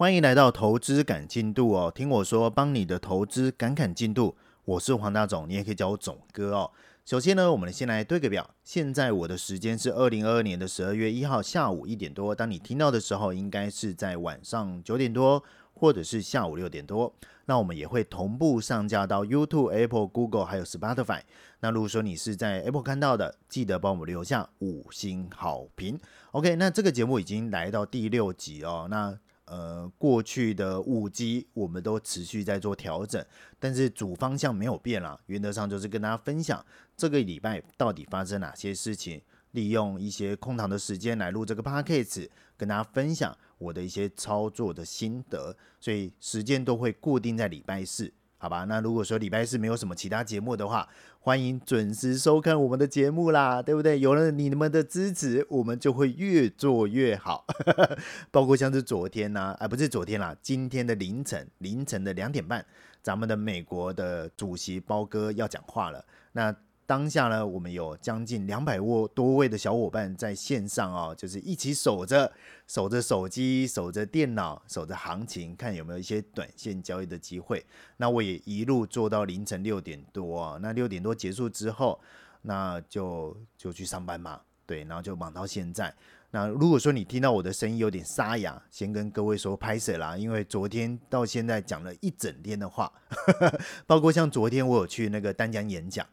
欢迎来到投资赶进度哦，听我说，帮你的投资赶赶进度。我是黄大总，你也可以叫我总哥哦。首先呢，我们先来对个表。现在我的时间是二零二二年的十二月一号下午一点多。当你听到的时候，应该是在晚上九点多，或者是下午六点多。那我们也会同步上架到 YouTube、Apple、Google 还有 Spotify。那如果说你是在 Apple 看到的，记得帮我们留下五星好评。OK，那这个节目已经来到第六集哦。那呃，过去的五集我们都持续在做调整，但是主方向没有变啦。原则上就是跟大家分享这个礼拜到底发生哪些事情，利用一些空堂的时间来录这个 podcast，跟大家分享我的一些操作的心得，所以时间都会固定在礼拜四。好吧，那如果说礼拜四没有什么其他节目的话，欢迎准时收看我们的节目啦，对不对？有了你们的支持，我们就会越做越好。包括像是昨天呢，啊，不是昨天啦，今天的凌晨凌晨的两点半，咱们的美国的主席包哥要讲话了。那当下呢，我们有将近两百多多位的小伙伴在线上哦，就是一起守着守着手机，守着电脑，守着行情，看有没有一些短线交易的机会。那我也一路做到凌晨六点多，那六点多结束之后，那就就去上班嘛，对，然后就忙到现在。那如果说你听到我的声音有点沙哑，先跟各位说拍摄啦，因为昨天到现在讲了一整天的话，包括像昨天我有去那个丹江演讲。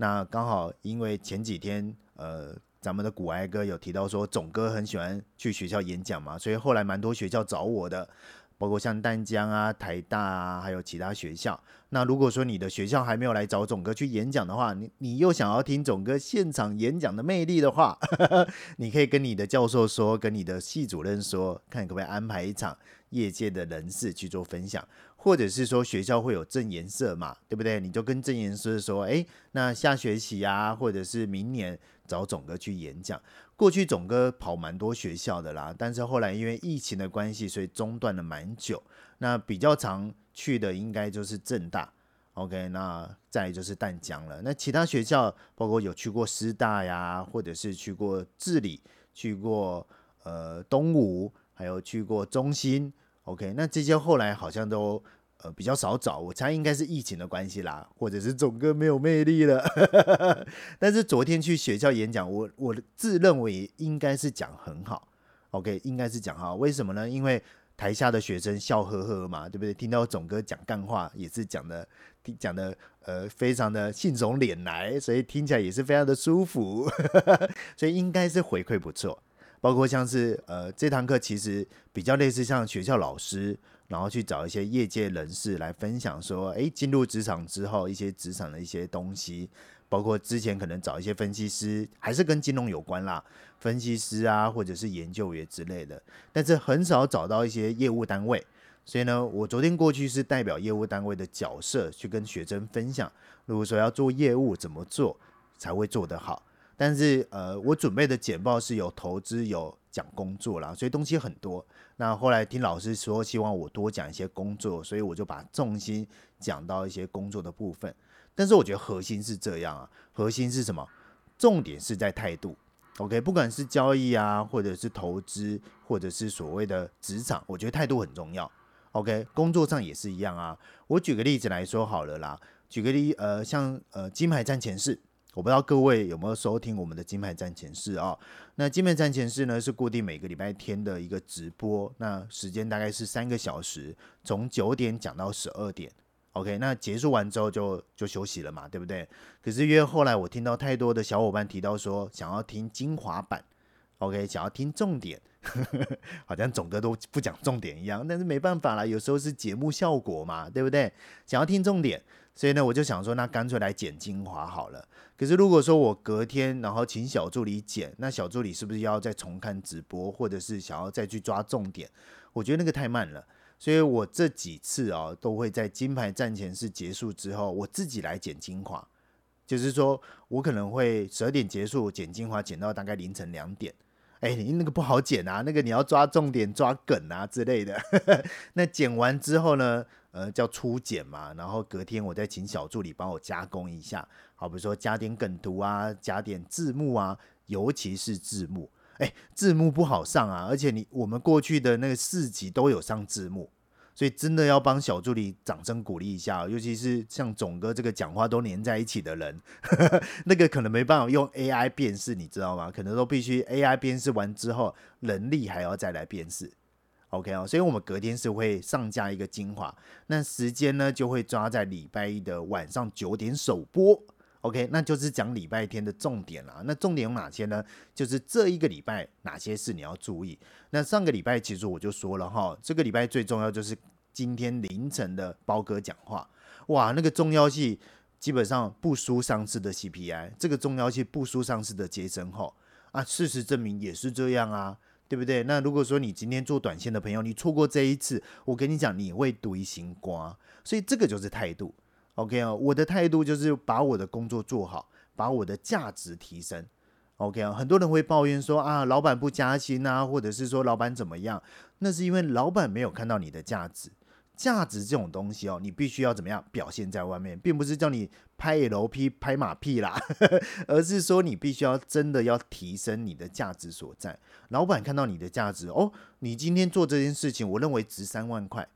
那刚好，因为前几天，呃，咱们的古埃哥有提到说，总哥很喜欢去学校演讲嘛，所以后来蛮多学校找我的，包括像淡江啊、台大啊，还有其他学校。那如果说你的学校还没有来找总哥去演讲的话，你你又想要听总哥现场演讲的魅力的话，你可以跟你的教授说，跟你的系主任说，看可不可以安排一场业界的人士去做分享。或者是说学校会有正颜色嘛，对不对？你就跟正颜色说，哎，那下学期啊，或者是明年找总哥去演讲。过去总哥跑蛮多学校的啦，但是后来因为疫情的关系，所以中断了蛮久。那比较长去的应该就是正大，OK，那再就是淡江了。那其他学校包括有去过师大呀，或者是去过治理，去过呃东吴，还有去过中心。OK，那这些后来好像都呃比较少找，我猜应该是疫情的关系啦，或者是总哥没有魅力了。但是昨天去学校演讲，我我自认为应该是讲很好，OK，应该是讲好。为什么呢？因为台下的学生笑呵呵嘛，对不对？听到总哥讲干话，也是讲的讲的呃非常的信手拈来，所以听起来也是非常的舒服，所以应该是回馈不错。包括像是呃这堂课其实比较类似像学校老师，然后去找一些业界人士来分享说，诶，进入职场之后一些职场的一些东西，包括之前可能找一些分析师，还是跟金融有关啦，分析师啊或者是研究员之类的，但是很少找到一些业务单位，所以呢，我昨天过去是代表业务单位的角色去跟学生分享，如果说要做业务怎么做才会做得好。但是呃，我准备的简报是有投资有讲工作啦，所以东西很多。那后来听老师说，希望我多讲一些工作，所以我就把重心讲到一些工作的部分。但是我觉得核心是这样啊，核心是什么？重点是在态度。OK，不管是交易啊，或者是投资，或者是所谓的职场，我觉得态度很重要。OK，工作上也是一样啊。我举个例子来说好了啦，举个例，呃，像呃金牌战前市。我不知道各位有没有收听我们的金牌战前事啊？那金牌战前事呢是固定每个礼拜天的一个直播，那时间大概是三个小时，从九点讲到十二点。OK，那结束完之后就就休息了嘛，对不对？可是因为后来我听到太多的小伙伴提到说想要听精华版，OK，想要听重点，好像总哥都不讲重点一样。但是没办法啦，有时候是节目效果嘛，对不对？想要听重点。所以呢，我就想说，那干脆来剪精华好了。可是如果说我隔天然后请小助理剪，那小助理是不是要再重看直播，或者是想要再去抓重点？我觉得那个太慢了。所以我这几次啊，都会在金牌战前是结束之后，我自己来剪精华。就是说我可能会十二点结束剪精华，剪到大概凌晨两点。哎，那个不好剪啊，那个你要抓重点、抓梗啊之类的。那剪完之后呢？呃，叫初剪嘛，然后隔天我再请小助理帮我加工一下，好比如说加点梗图啊，加点字幕啊，尤其是字幕。哎，字幕不好上啊，而且你我们过去的那个四集都有上字幕，所以真的要帮小助理掌声鼓励一下，尤其是像总哥这个讲话都连在一起的人呵呵，那个可能没办法用 AI 辨识，你知道吗？可能都必须 AI 辨识完之后，人力还要再来辨识。OK 哦，所以我们隔天是会上架一个精华，那时间呢就会抓在礼拜一的晚上九点首播。OK，那就是讲礼拜天的重点啦。那重点有哪些呢？就是这一个礼拜哪些事你要注意。那上个礼拜其实我就说了哈，这个礼拜最重要就是今天凌晨的包哥讲话，哇，那个重要性基本上不输上次的 CPI，这个重要性不输上次的杰森哈啊，事实证明也是这样啊，对不对？那如果说你今天做短线的朋友，你错过这一次，我跟你讲，你会堆心瓜，所以这个就是态度。OK 啊，我的态度就是把我的工作做好，把我的价值提升。OK 啊，很多人会抱怨说啊，老板不加薪啊，或者是说老板怎么样？那是因为老板没有看到你的价值。价值这种东西哦，你必须要怎么样表现在外面，并不是叫你拍 LP 拍马屁啦，而是说你必须要真的要提升你的价值所在。老板看到你的价值哦，你今天做这件事情，我认为值三万块。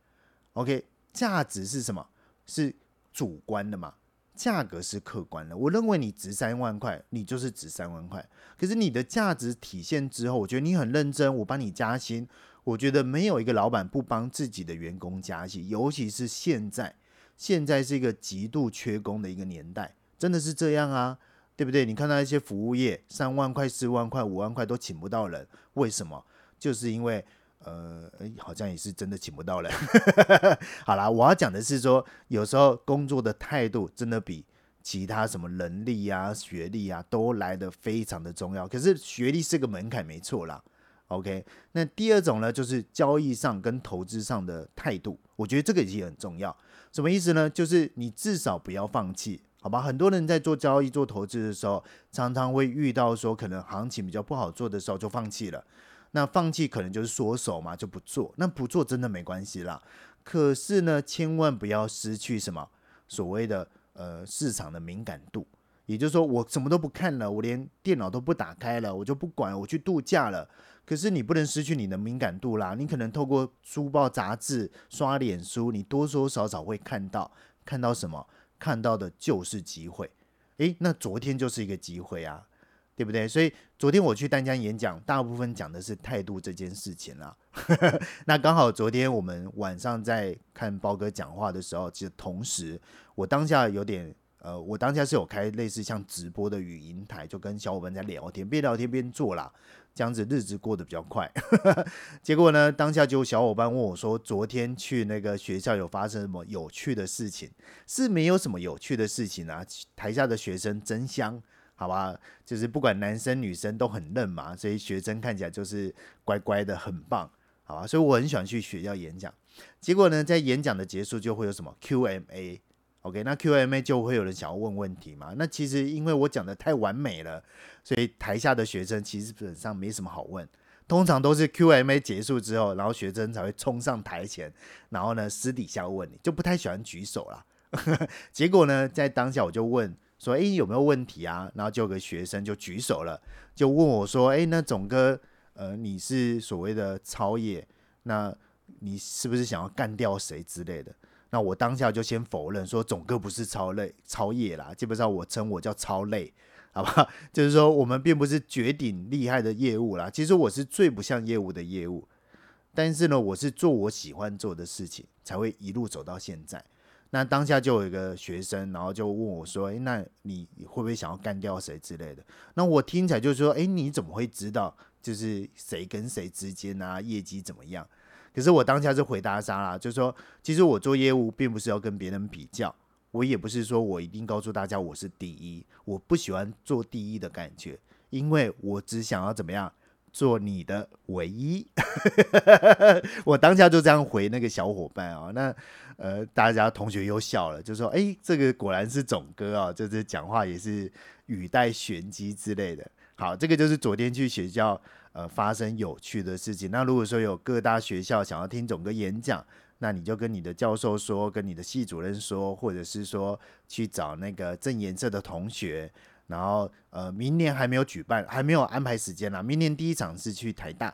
OK，价值是什么？是。主观的嘛，价格是客观的。我认为你值三万块，你就是值三万块。可是你的价值体现之后，我觉得你很认真，我帮你加薪。我觉得没有一个老板不帮自己的员工加薪，尤其是现在，现在是一个极度缺工的一个年代，真的是这样啊，对不对？你看到一些服务业，三万块、四万块、五万块都请不到人，为什么？就是因为。呃，好像也是真的请不到了。好啦，我要讲的是说，有时候工作的态度真的比其他什么能力啊、学历啊都来的非常的重要。可是学历是个门槛，没错啦。OK，那第二种呢，就是交易上跟投资上的态度，我觉得这个也很重要。什么意思呢？就是你至少不要放弃，好吧？很多人在做交易、做投资的时候，常常会遇到说，可能行情比较不好做的时候就放弃了。那放弃可能就是缩手嘛，就不做。那不做真的没关系啦。可是呢，千万不要失去什么所谓的呃市场的敏感度。也就是说，我什么都不看了，我连电脑都不打开了，我就不管，我去度假了。可是你不能失去你的敏感度啦。你可能透过书报、杂志、刷脸书，你多多少少会看到，看到什么？看到的就是机会。诶，那昨天就是一个机会啊。对不对？所以昨天我去丹江演讲，大部分讲的是态度这件事情啦。那刚好昨天我们晚上在看包哥讲话的时候，其实同时我当下有点呃，我当下是有开类似像直播的语音台，就跟小伙伴在聊天，边聊天边做啦，这样子日子过得比较快。结果呢，当下就有小伙伴问我说，昨天去那个学校有发生什么有趣的事情？是没有什么有趣的事情啊，台下的学生真香。好吧，就是不管男生女生都很嫩嘛，所以学生看起来就是乖乖的，很棒，好吧？所以我很喜欢去学校演讲。结果呢，在演讲的结束就会有什么 QMA，OK？那 QMA 就会有人想要问问题嘛？那其实因为我讲的太完美了，所以台下的学生其实基本上没什么好问，通常都是 QMA 结束之后，然后学生才会冲上台前，然后呢私底下问你，就不太喜欢举手啦。结果呢，在当下我就问。说哎有没有问题啊？然后就有个学生就举手了，就问我说：“哎，那总哥，呃，你是所谓的超业，那你是不是想要干掉谁之类的？”那我当下就先否认说：“总哥不是超累超业啦，基本上我称我叫超累，好吧？就是说我们并不是绝顶厉害的业务啦，其实我是最不像业务的业务，但是呢，我是做我喜欢做的事情，才会一路走到现在。”那当下就有一个学生，然后就问我说：“诶，那你会不会想要干掉谁之类的？”那我听起来就是说：“诶，你怎么会知道就是谁跟谁之间啊，业绩怎么样？”可是我当下是回答他啦，就说：“其实我做业务并不是要跟别人比较，我也不是说我一定告诉大家我是第一，我不喜欢做第一的感觉，因为我只想要怎么样。”做你的唯一，我当下就这样回那个小伙伴啊，那呃，大家同学又笑了，就说：“哎，这个果然是总哥啊，就是讲话也是语带玄机之类的。”好，这个就是昨天去学校呃发生有趣的事情。那如果说有各大学校想要听总哥演讲，那你就跟你的教授说，跟你的系主任说，或者是说去找那个正颜色的同学。然后呃，明年还没有举办，还没有安排时间啦。明年第一场是去台大，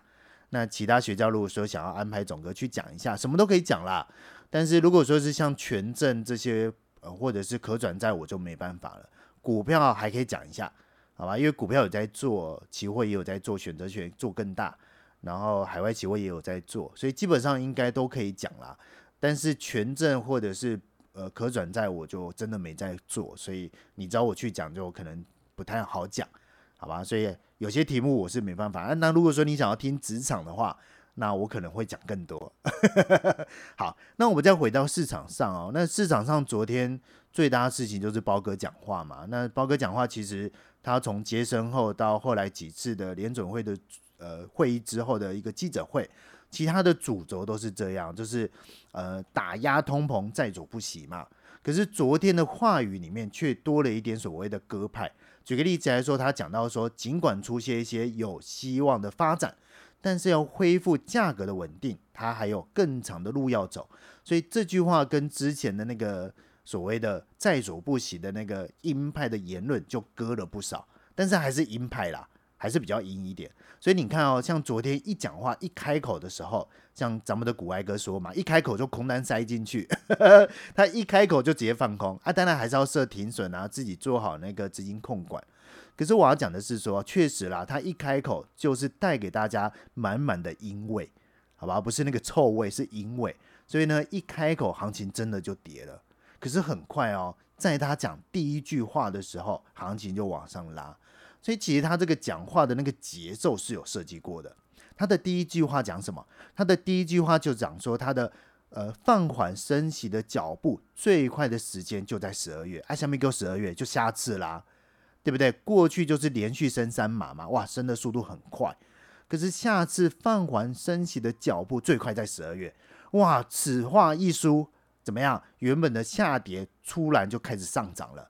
那其他学校如果说想要安排总哥去讲一下，什么都可以讲啦。但是如果说是像权证这些，呃，或者是可转债，我就没办法了。股票还可以讲一下，好吧？因为股票有在做，期货也有在做，选择权做更大，然后海外期货也有在做，所以基本上应该都可以讲啦。但是权证或者是呃可转债，我就真的没在做，所以你找我去讲，就可能不太好讲，好吧？所以有些题目我是没办法。那如果说你想要听职场的话，那我可能会讲更多。好，那我们再回到市场上哦。那市场上昨天最大的事情就是包哥讲话嘛。那包哥讲话其实他从接生后到后来几次的联准会的呃会议之后的一个记者会，其他的主轴都是这样，就是呃打压通膨在所不惜嘛。可是昨天的话语里面却多了一点所谓的鸽派。举个例子来说，他讲到说，尽管出现一些有希望的发展。但是要恢复价格的稳定，它还有更长的路要走。所以这句话跟之前的那个所谓的在所不惜的那个鹰派的言论就割了不少。但是还是鹰派啦，还是比较鹰一点。所以你看哦，像昨天一讲话一开口的时候，像咱们的古埃哥说嘛，一开口就空单塞进去，他一开口就直接放空啊。当然还是要设停损啊，自己做好那个资金控管。可是我要讲的是说，确实啦，他一开口就是带给大家满满的阴味，好吧，不是那个臭味，是阴味。所以呢，一开口行情真的就跌了。可是很快哦，在他讲第一句话的时候，行情就往上拉。所以其实他这个讲话的那个节奏是有设计过的。他的第一句话讲什么？他的第一句话就讲说，他的呃放缓升息的脚步最快的时间就在十二月。哎，下面给十二月就下次啦。对不对？过去就是连续升三码嘛，哇，升的速度很快。可是下次放缓升息的脚步最快在十二月，哇，此话一出，怎么样？原本的下跌突然就开始上涨了。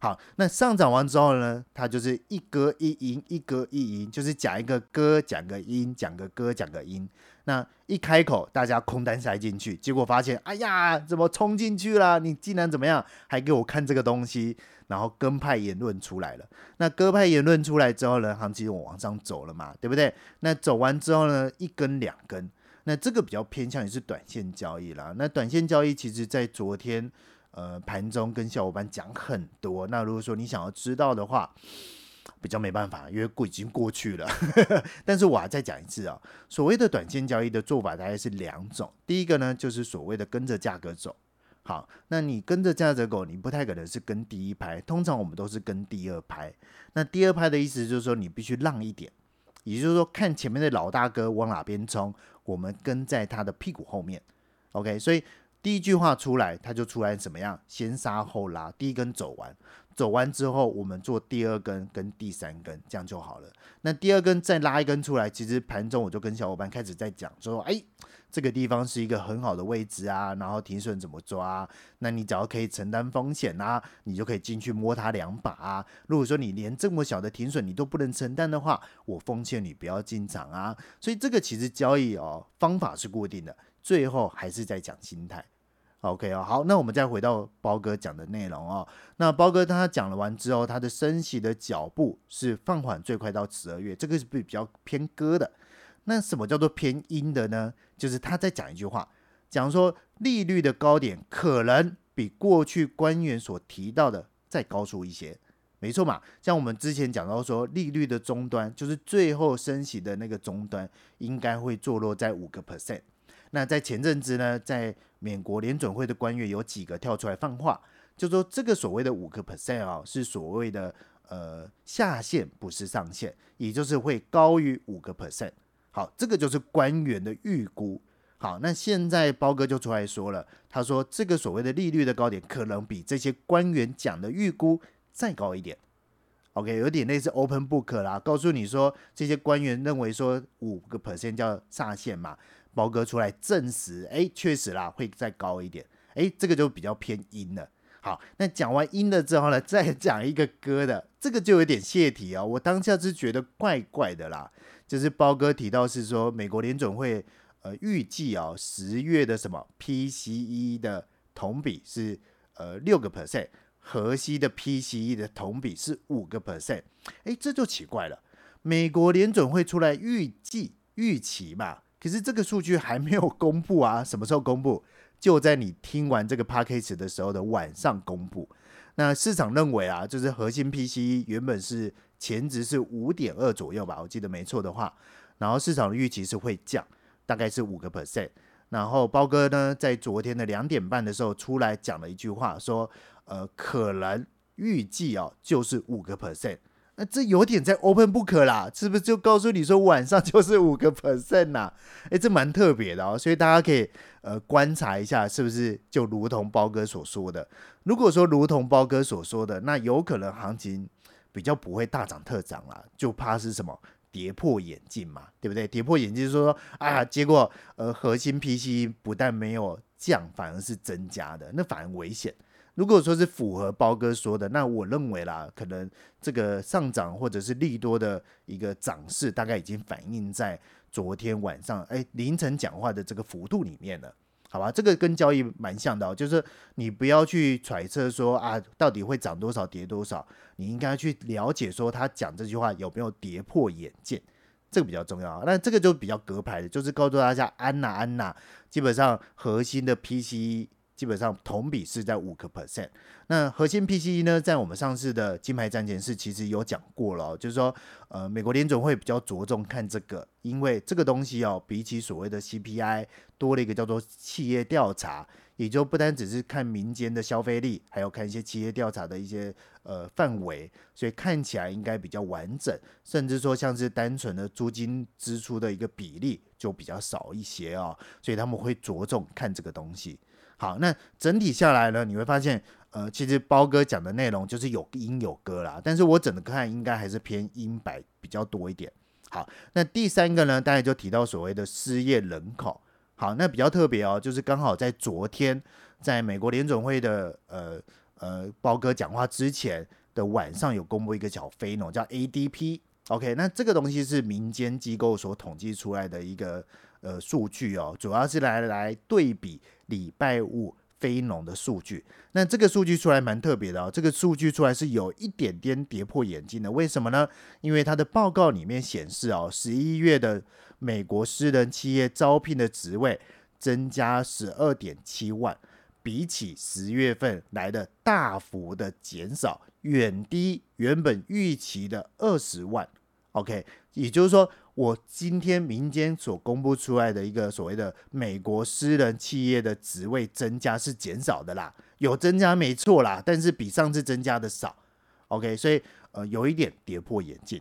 好，那上涨完之后呢，它就是一歌一音，一歌一音，就是讲一个歌，讲个音，讲个歌，讲个音。那一开口，大家空单塞进去，结果发现，哎呀，怎么冲进去了？你竟然怎么样？还给我看这个东西？然后跟派言论出来了。那鸽派言论出来之后呢，行情往往上走了嘛，对不对？那走完之后呢，一根两根，那这个比较偏向于是短线交易啦。那短线交易其实在昨天。呃，盘中跟小伙伴讲很多。那如果说你想要知道的话，比较没办法，因为过已经过去了。但是我还再讲一次啊，所谓的短线交易的做法大概是两种。第一个呢，就是所谓的跟着价格走。好，那你跟着价格走，你不太可能是跟第一排，通常我们都是跟第二排。那第二排的意思就是说，你必须让一点，也就是说，看前面的老大哥往哪边冲，我们跟在他的屁股后面。OK，所以。第一句话出来，他就出来怎么样？先杀后拉，第一根走完，走完之后，我们做第二根跟第三根，这样就好了。那第二根再拉一根出来，其实盘中我就跟小伙伴开始在讲，说，哎，这个地方是一个很好的位置啊，然后停损怎么抓？那你只要可以承担风险啊，你就可以进去摸它两把啊。如果说你连这么小的停损你都不能承担的话，我奉劝你不要进场啊。所以这个其实交易哦方法是固定的。最后还是在讲心态，OK 哦，好，那我们再回到包哥讲的内容哦。那包哥他讲了完之后，他的升息的脚步是放缓最快到十二月，这个是比较偏鸽的。那什么叫做偏阴的呢？就是他在讲一句话，讲说利率的高点可能比过去官员所提到的再高出一些，没错嘛。像我们之前讲到说，利率的终端就是最后升息的那个终端，应该会坐落在五个 percent。那在前阵子呢，在美国联准会的官员有几个跳出来放话，就说这个所谓的五个 percent 啊，是所谓的呃下限，不是上限，也就是会高于五个 percent。好，这个就是官员的预估。好，那现在包哥就出来说了，他说这个所谓的利率的高点，可能比这些官员讲的预估再高一点。OK，有点类似 open book 啦，告诉你说这些官员认为说五个 percent 叫下限嘛。包哥出来证实，哎，确实啦，会再高一点，哎，这个就比较偏阴了。好，那讲完阴了之后呢，再讲一个歌的，这个就有点泄题哦。我当下是觉得怪怪的啦，就是包哥提到是说，美国联准会呃预计啊十月的什么 PCE 的同比是呃六个 percent，核心的 PCE 的同比是五个 percent，哎，这就奇怪了。美国联准会出来预计预期嘛，可是这个数据还没有公布啊，什么时候公布？就在你听完这个 p a c k a g e 的时候的晚上公布。那市场认为啊，就是核心 PC 原本是前值是五点二左右吧，我记得没错的话，然后市场的预期是会降，大概是五个 percent。然后包哥呢，在昨天的两点半的时候出来讲了一句话，说呃，可能预计哦，就是五个 percent。那这有点在 open book 啦，是不是就告诉你说晚上就是五个 percent 呐？哎，这蛮特别的哦，所以大家可以呃观察一下，是不是就如同包哥所说的？如果说如同包哥所说的，那有可能行情比较不会大涨特涨啦，就怕是什么跌破眼镜嘛，对不对？跌破眼镜说啊，结果呃核心 PC 不但没有降，反而是增加的，那反而危险。如果说是符合包哥说的，那我认为啦，可能这个上涨或者是利多的一个涨势，大概已经反映在昨天晚上哎凌晨讲话的这个幅度里面了，好吧？这个跟交易蛮像的哦，就是你不要去揣测说啊到底会涨多少跌多少，你应该去了解说他讲这句话有没有跌破眼镜，这个比较重要。那这个就比较隔牌的，就是告诉大家安娜安娜，基本上核心的 PC。基本上同比是在五个 percent。那核心 PCE 呢，在我们上次的金牌战前是其实有讲过了，就是说，呃，美国联总会比较着重看这个，因为这个东西哦，比起所谓的 CPI 多了一个叫做企业调查，也就不单只是看民间的消费力，还要看一些企业调查的一些呃范围，所以看起来应该比较完整，甚至说像是单纯的租金支出的一个比例就比较少一些哦，所以他们会着重看这个东西。好，那整体下来呢，你会发现，呃，其实包哥讲的内容就是有音有歌啦，但是我整的看应该还是偏音白比较多一点。好，那第三个呢，大家就提到所谓的失业人口。好，那比较特别哦，就是刚好在昨天，在美国联总会的呃呃包哥讲话之前的晚上，有公布一个小非农叫 ADP。OK，那这个东西是民间机构所统计出来的一个。呃，数据哦，主要是来来对比礼拜五非农的数据。那这个数据出来蛮特别的哦，这个数据出来是有一点点跌破眼镜的。为什么呢？因为它的报告里面显示哦，十一月的美国私人企业招聘的职位增加十二点七万，比起十月份来的大幅的减少，远低原本预期的二十万。OK，也就是说。我今天民间所公布出来的一个所谓的美国私人企业的职位增加是减少的啦，有增加没错啦，但是比上次增加的少。OK，所以呃有一点跌破眼镜。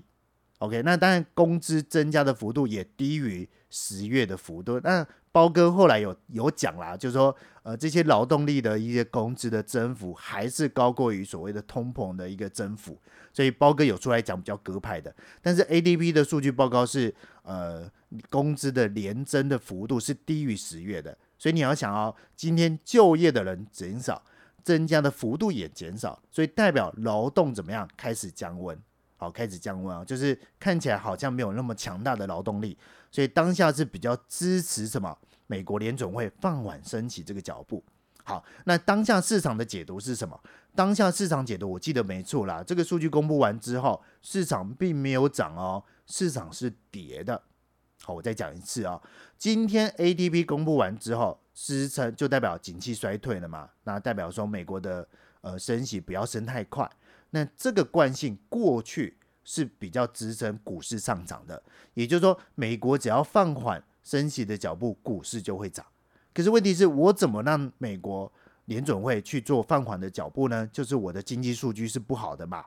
OK，那当然工资增加的幅度也低于十月的幅度。那包哥后来有有讲啦，就是说呃这些劳动力的一些工资的增幅还是高过于所谓的通膨的一个增幅。所以包哥有出来讲比较鸽派的，但是 ADP 的数据报告是，呃，工资的连增的幅度是低于十月的，所以你要想哦，今天就业的人减少，增加的幅度也减少，所以代表劳动怎么样开始降温，好，开始降温啊，就是看起来好像没有那么强大的劳动力，所以当下是比较支持什么？美国联总会放缓升起这个脚步。好，那当下市场的解读是什么？当下市场解读，我记得没错啦。这个数据公布完之后，市场并没有涨哦，市场是跌的。好，我再讲一次啊，今天 ADP 公布完之后，支撑就代表景气衰退了嘛？那代表说美国的呃升息不要升太快。那这个惯性过去是比较支撑股市上涨的，也就是说，美国只要放缓升息的脚步，股市就会涨。可是问题是我怎么让美国联准会去做放缓的脚步呢？就是我的经济数据是不好的嘛，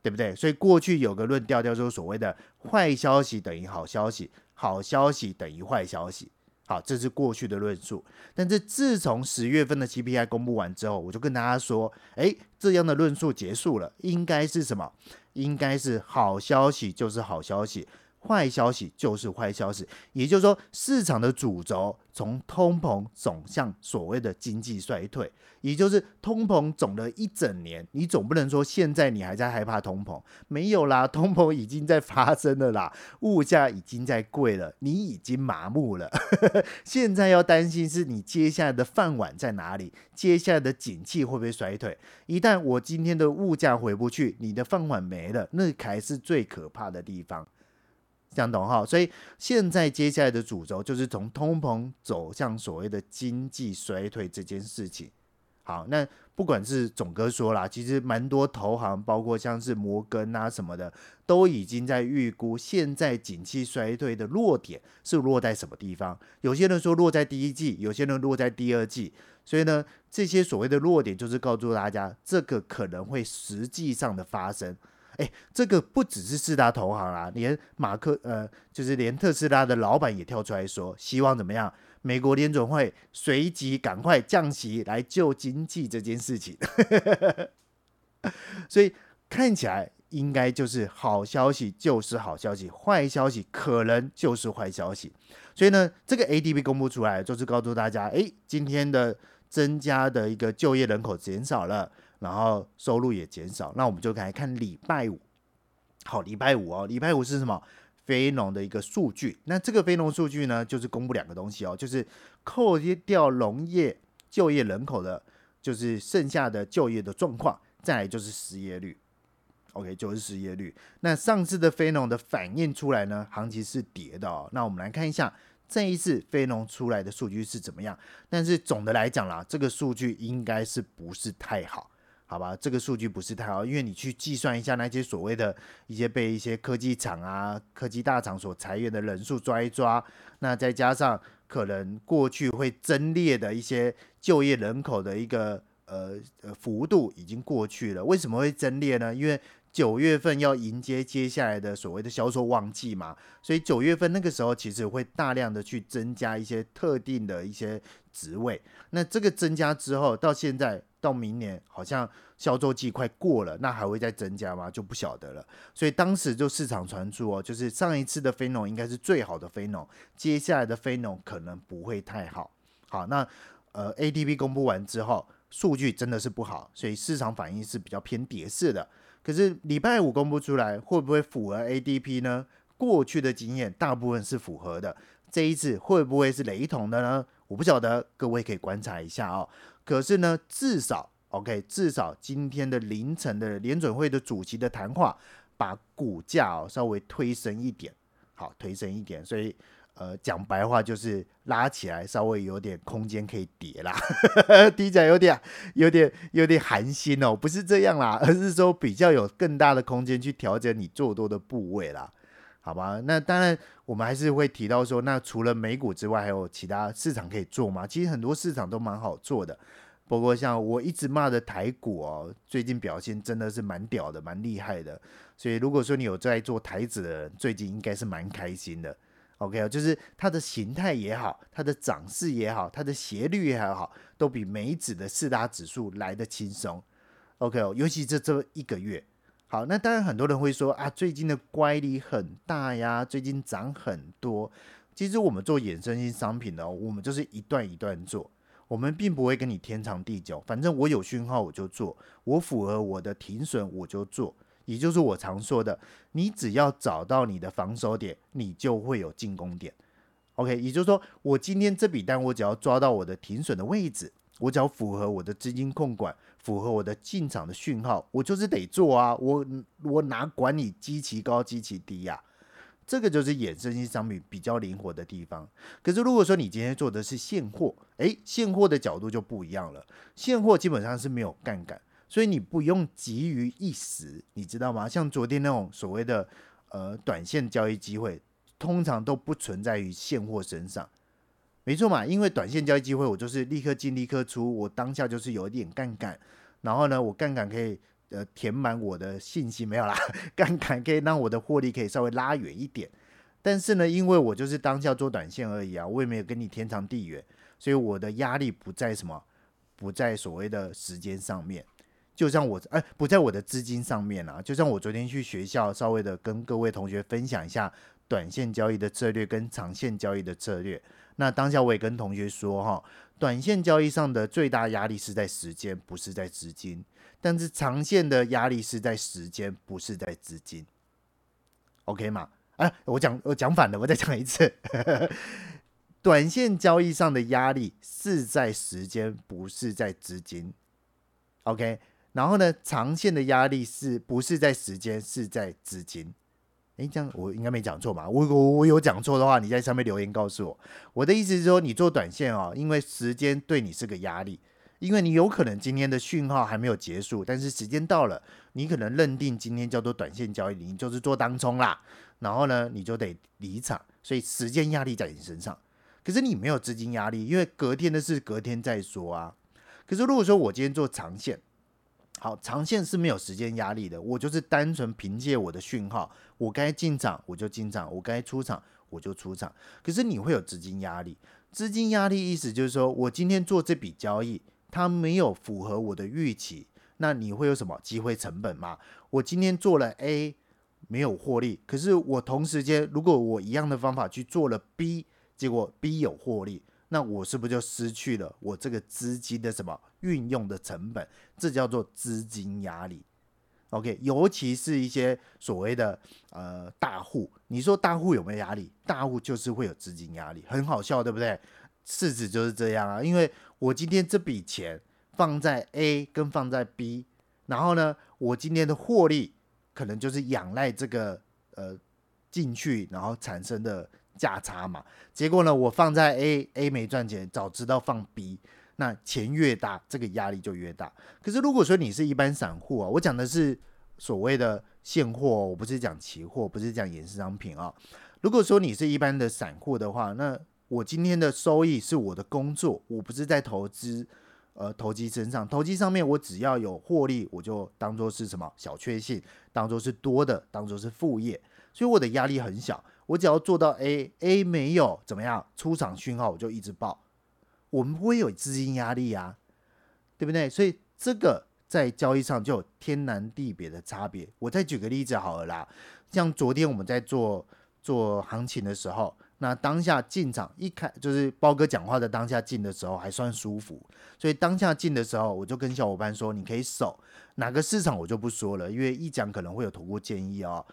对不对？所以过去有个论调叫做所谓的坏消息等于好消息，好消息等于坏消息。好，这是过去的论述。但是自从十月份的 CPI 公布完之后，我就跟大家说，诶，这样的论述结束了，应该是什么？应该是好消息就是好消息，坏消息就是坏消息，也就是说，市场的主轴从通膨走向所谓的经济衰退，也就是通膨总了一整年，你总不能说现在你还在害怕通膨，没有啦，通膨已经在发生了啦，物价已经在贵了，你已经麻木了，现在要担心是你接下来的饭碗在哪里，接下来的景气会不会衰退？一旦我今天的物价回不去，你的饭碗没了，那才是最可怕的地方。这样懂哈？所以现在接下来的主轴就是从通膨走向所谓的经济衰退这件事情。好，那不管是总哥说啦，其实蛮多投行，包括像是摩根啊什么的，都已经在预估现在景气衰退的落点是落在什么地方。有些人说落在第一季，有些人落在第二季。所以呢，这些所谓的落点就是告诉大家，这个可能会实际上的发生。哎，这个不只是四大投行啦，连马克呃，就是连特斯拉的老板也跳出来说，希望怎么样？美国联准会随即赶快降息来救经济这件事情。所以看起来应该就是好消息就是好消息，坏消息可能就是坏消息。所以呢，这个 ADP 公布出来就是告诉大家，哎，今天的增加的一个就业人口减少了。然后收入也减少，那我们就来看礼拜五。好，礼拜五哦，礼拜五是什么？非农的一个数据。那这个非农数据呢，就是公布两个东西哦，就是扣掉农业就业人口的，就是剩下的就业的状况，再来就是失业率。OK，就是失业率。那上次的非农的反应出来呢，行情是跌的哦。那我们来看一下这一次非农出来的数据是怎么样。但是总的来讲啦，这个数据应该是不是太好。好吧，这个数据不是太好，因为你去计算一下那些所谓的一些被一些科技厂啊、科技大厂所裁员的人数抓一抓，那再加上可能过去会增列的一些就业人口的一个呃呃幅度已经过去了。为什么会增列呢？因为九月份要迎接接下来的所谓的销售旺季嘛，所以九月份那个时候其实会大量的去增加一些特定的一些职位。那这个增加之后，到现在。到明年好像销售季快过了，那还会再增加吗？就不晓得了。所以当时就市场传出哦，就是上一次的非农应该是最好的非农，接下来的非农可能不会太好。好，那呃 ADP 公布完之后，数据真的是不好，所以市场反应是比较偏跌势的。可是礼拜五公布出来，会不会符合 ADP 呢？过去的经验大部分是符合的，这一次会不会是雷同的呢？我不晓得，各位可以观察一下哦。可是呢，至少 OK，至少今天的凌晨的联准会的主席的谈话，把股价哦稍微推升一点，好推升一点，所以呃讲白话就是拉起来，稍微有点空间可以跌啦，低起来有点有点有点寒心哦，不是这样啦，而是说比较有更大的空间去调整你做多的部位啦。好吧，那当然我们还是会提到说，那除了美股之外，还有其他市场可以做吗？其实很多市场都蛮好做的，不过像我一直骂的台股哦，最近表现真的是蛮屌的，蛮厉害的。所以如果说你有在做台子的人，最近应该是蛮开心的。OK 就是它的形态也好，它的涨势也好，它的斜率也好，都比美指的四大指数来的轻松。OK，尤其这这一个月。好，那当然很多人会说啊，最近的乖离很大呀，最近涨很多。其实我们做衍生性商品呢，我们就是一段一段做，我们并不会跟你天长地久。反正我有讯号我就做，我符合我的停损我就做，也就是我常说的，你只要找到你的防守点，你就会有进攻点。OK，也就是说，我今天这笔单，我只要抓到我的停损的位置。我只要符合我的资金控管，符合我的进场的讯号，我就是得做啊！我我哪管你基期高基期低呀？这个就是衍生性商品比较灵活的地方。可是如果说你今天做的是现货，诶，现货的角度就不一样了。现货基本上是没有杠杆，所以你不用急于一时，你知道吗？像昨天那种所谓的呃短线交易机会，通常都不存在于现货身上。没错嘛，因为短线交易机会，我就是立刻进立刻出，我当下就是有一点杠杆，然后呢，我杠杆可以呃填满我的信息没有啦，杠杆可以让我的获利可以稍微拉远一点，但是呢，因为我就是当下做短线而已啊，我也没有跟你天长地远，所以我的压力不在什么，不在所谓的时间上面，就像我哎，不在我的资金上面啊。就像我昨天去学校，稍微的跟各位同学分享一下短线交易的策略跟长线交易的策略。那当下我也跟同学说哈，短线交易上的最大压力是在时间，不是在资金；但是长线的压力是在时间，不是在资金。OK 吗？哎，我讲我讲反了，我再讲一次。短线交易上的压力是在时间，不是在资金。OK，然后呢，长线的压力是不是在时间，是在资金？诶，这样我应该没讲错吧？我我我有讲错的话，你在上面留言告诉我。我的意思是说，你做短线哦，因为时间对你是个压力，因为你有可能今天的讯号还没有结束，但是时间到了，你可能认定今天叫做短线交易，你就是做当冲啦，然后呢，你就得离场，所以时间压力在你身上。可是你没有资金压力，因为隔天的事隔天再说啊。可是如果说我今天做长线，好，长线是没有时间压力的，我就是单纯凭借我的讯号，我该进场我就进场，我该出场我就出场。可是你会有资金压力，资金压力意思就是说我今天做这笔交易，它没有符合我的预期，那你会有什么机会成本吗？我今天做了 A 没有获利，可是我同时间如果我一样的方法去做了 B。结果 B 有获利，那我是不是就失去了我这个资金的什么运用的成本？这叫做资金压力。OK，尤其是一些所谓的呃大户，你说大户有没有压力？大户就是会有资金压力，很好笑，对不对？市值就是这样啊，因为我今天这笔钱放在 A 跟放在 B，然后呢，我今天的获利可能就是仰赖这个呃进去然后产生的。价差嘛，结果呢，我放在 A，A 没赚钱，早知道放 B，那钱越大，这个压力就越大。可是如果说你是一般散户啊，我讲的是所谓的现货，我不是讲期货，不是讲衍生商品啊。如果说你是一般的散户的话，那我今天的收益是我的工作，我不是在投资，呃，投机身上，投机上面我只要有获利，我就当做是什么小确幸，当做是多的，当做是副业，所以我的压力很小。我只要做到 A，A 没有怎么样出场讯号，我就一直报。我们不会有资金压力啊，对不对？所以这个在交易上就有天南地别的差别。我再举个例子好了啦，像昨天我们在做做行情的时候，那当下进场一开就是包哥讲话的当下进的时候还算舒服，所以当下进的时候我就跟小伙伴说，你可以守哪个市场我就不说了，因为一讲可能会有投顾建议哦。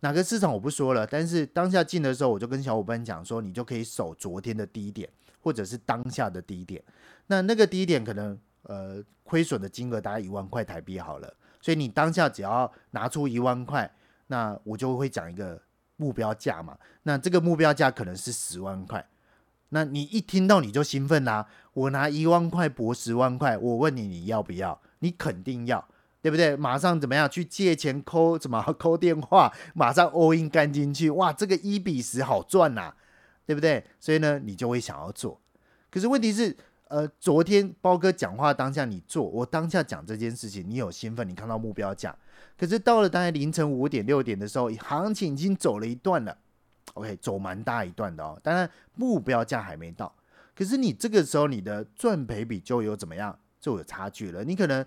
哪个市场我不说了，但是当下进的时候，我就跟小伙伴讲说，你就可以守昨天的低点，或者是当下的低点。那那个低点可能呃亏损的金额大概一万块台币好了，所以你当下只要拿出一万块，那我就会讲一个目标价嘛。那这个目标价可能是十万块，那你一听到你就兴奋啦，我拿一万块博十万块，我问你你要不要？你肯定要。对不对？马上怎么样去借钱抠？怎么 抠电话？马上 all in 干进去，哇，这个一比十好赚呐，对不对？所以呢，你就会想要做。可是问题是，呃，昨天包哥讲话当下你做，我当下讲这件事情，你有兴奋，你看到目标价。可是到了大概凌晨五点六点的时候，行情已经走了一段了，OK，走蛮大一段的哦。当然目标价还没到，可是你这个时候你的赚赔比就有怎么样，就有差距了。你可能。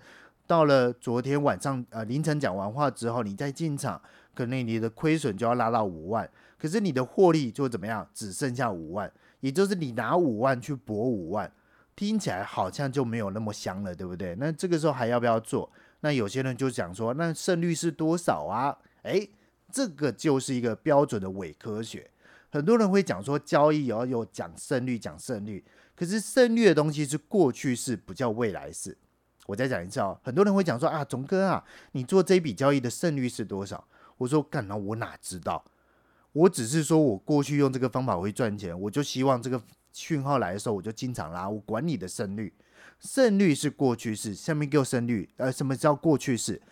到了昨天晚上，呃，凌晨讲完话之后，你再进场，可能你的亏损就要拉到五万，可是你的获利就怎么样，只剩下五万，也就是你拿五万去博五万，听起来好像就没有那么香了，对不对？那这个时候还要不要做？那有些人就讲说，那胜率是多少啊？诶，这个就是一个标准的伪科学。很多人会讲说，交易要有讲胜率，讲胜率，可是胜率的东西是过去式，不叫未来式。我再讲一次哦，很多人会讲说啊，总哥啊，你做这笔交易的胜率是多少？我说干了，我哪知道？我只是说我过去用这个方法会赚钱，我就希望这个讯号来的时候我就经常拉。我管你的胜率，胜率是过去式，下面给我胜率。呃，什么叫过去式？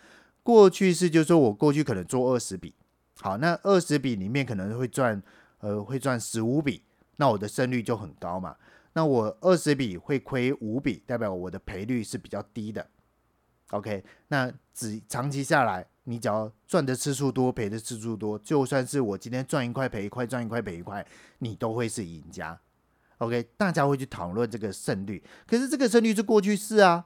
过去式就是说我过去可能做二十笔，好，那二十笔里面可能会赚，呃，会赚十五笔，那我的胜率就很高嘛。那我二十笔会亏五笔，代表我的赔率是比较低的。OK，那只长期下来，你只要赚的次数多，赔的次数多，就算是我今天赚一块赔一块，赚一块赔一块，你都会是赢家。OK，大家会去讨论这个胜率，可是这个胜率是过去式啊，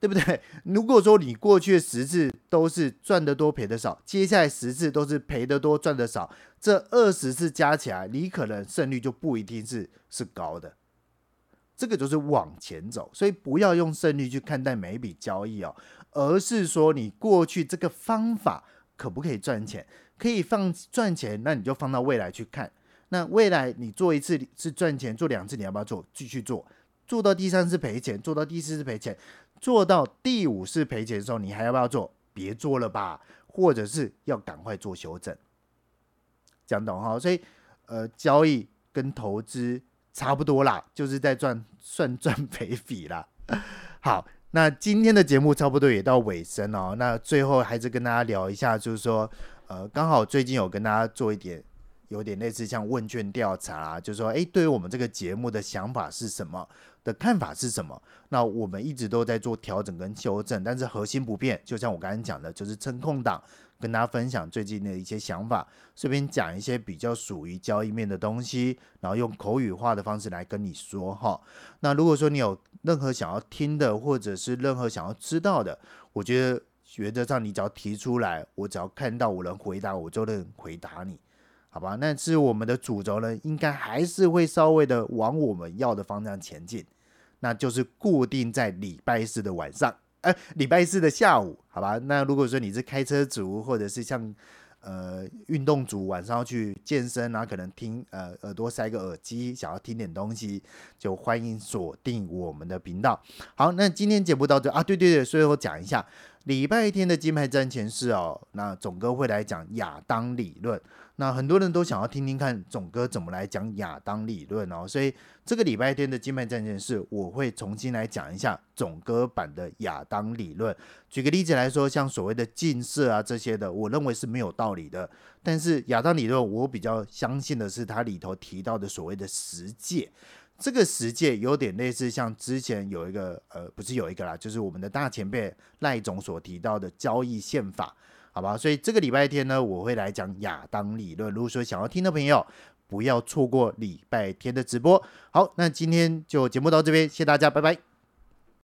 对不对？如果说你过去的十次都是赚得多赔的少，接下来十次都是赔得多赚得少，这二十次加起来，你可能胜率就不一定是是高的。这个就是往前走，所以不要用胜率去看待每一笔交易哦，而是说你过去这个方法可不可以赚钱？可以放赚钱，那你就放到未来去看。那未来你做一次是赚钱，做两次你要不要做？继续做，做到第三次赔钱，做到第四次赔钱，做到第五次赔钱的时候，你还要不要做？别做了吧，或者是要赶快做修正。讲懂哈？所以呃，交易跟投资差不多啦，就是在赚 算赚赔比啦。好，那今天的节目差不多也到尾声哦。那最后还是跟大家聊一下，就是说。呃，刚好最近有跟大家做一点，有点类似像问卷调查，就是说，哎，对于我们这个节目的想法是什么，的看法是什么？那我们一直都在做调整跟修正，但是核心不变。就像我刚才讲的，就是趁空档跟大家分享最近的一些想法，顺便讲一些比较属于交易面的东西，然后用口语化的方式来跟你说哈。那如果说你有任何想要听的，或者是任何想要知道的，我觉得。原则上，你只要提出来，我只要看到我能回答，我就能回答你，好吧？那是我们的主轴呢，应该还是会稍微的往我们要的方向前进，那就是固定在礼拜四的晚上，哎，礼拜四的下午，好吧？那如果说你是开车族，或者是像呃运动族，晚上要去健身然后，可能听呃耳朵塞个耳机，想要听点东西，就欢迎锁定我们的频道。好，那今天节目到这啊，对对对，最后讲一下。礼拜天的金牌战前是哦，那总哥会来讲亚当理论。那很多人都想要听听看总哥怎么来讲亚当理论哦，所以这个礼拜天的金牌战前是我会重新来讲一下总哥版的亚当理论。举个例子来说，像所谓的近视啊这些的，我认为是没有道理的。但是亚当理论，我比较相信的是它里头提到的所谓的十戒。这个实践有点类似，像之前有一个呃，不是有一个啦，就是我们的大前辈赖总所提到的交易宪法，好吧？所以这个礼拜天呢，我会来讲亚当理论。如果说想要听的朋友，不要错过礼拜天的直播。好，那今天就节目到这边，谢谢大家，拜拜。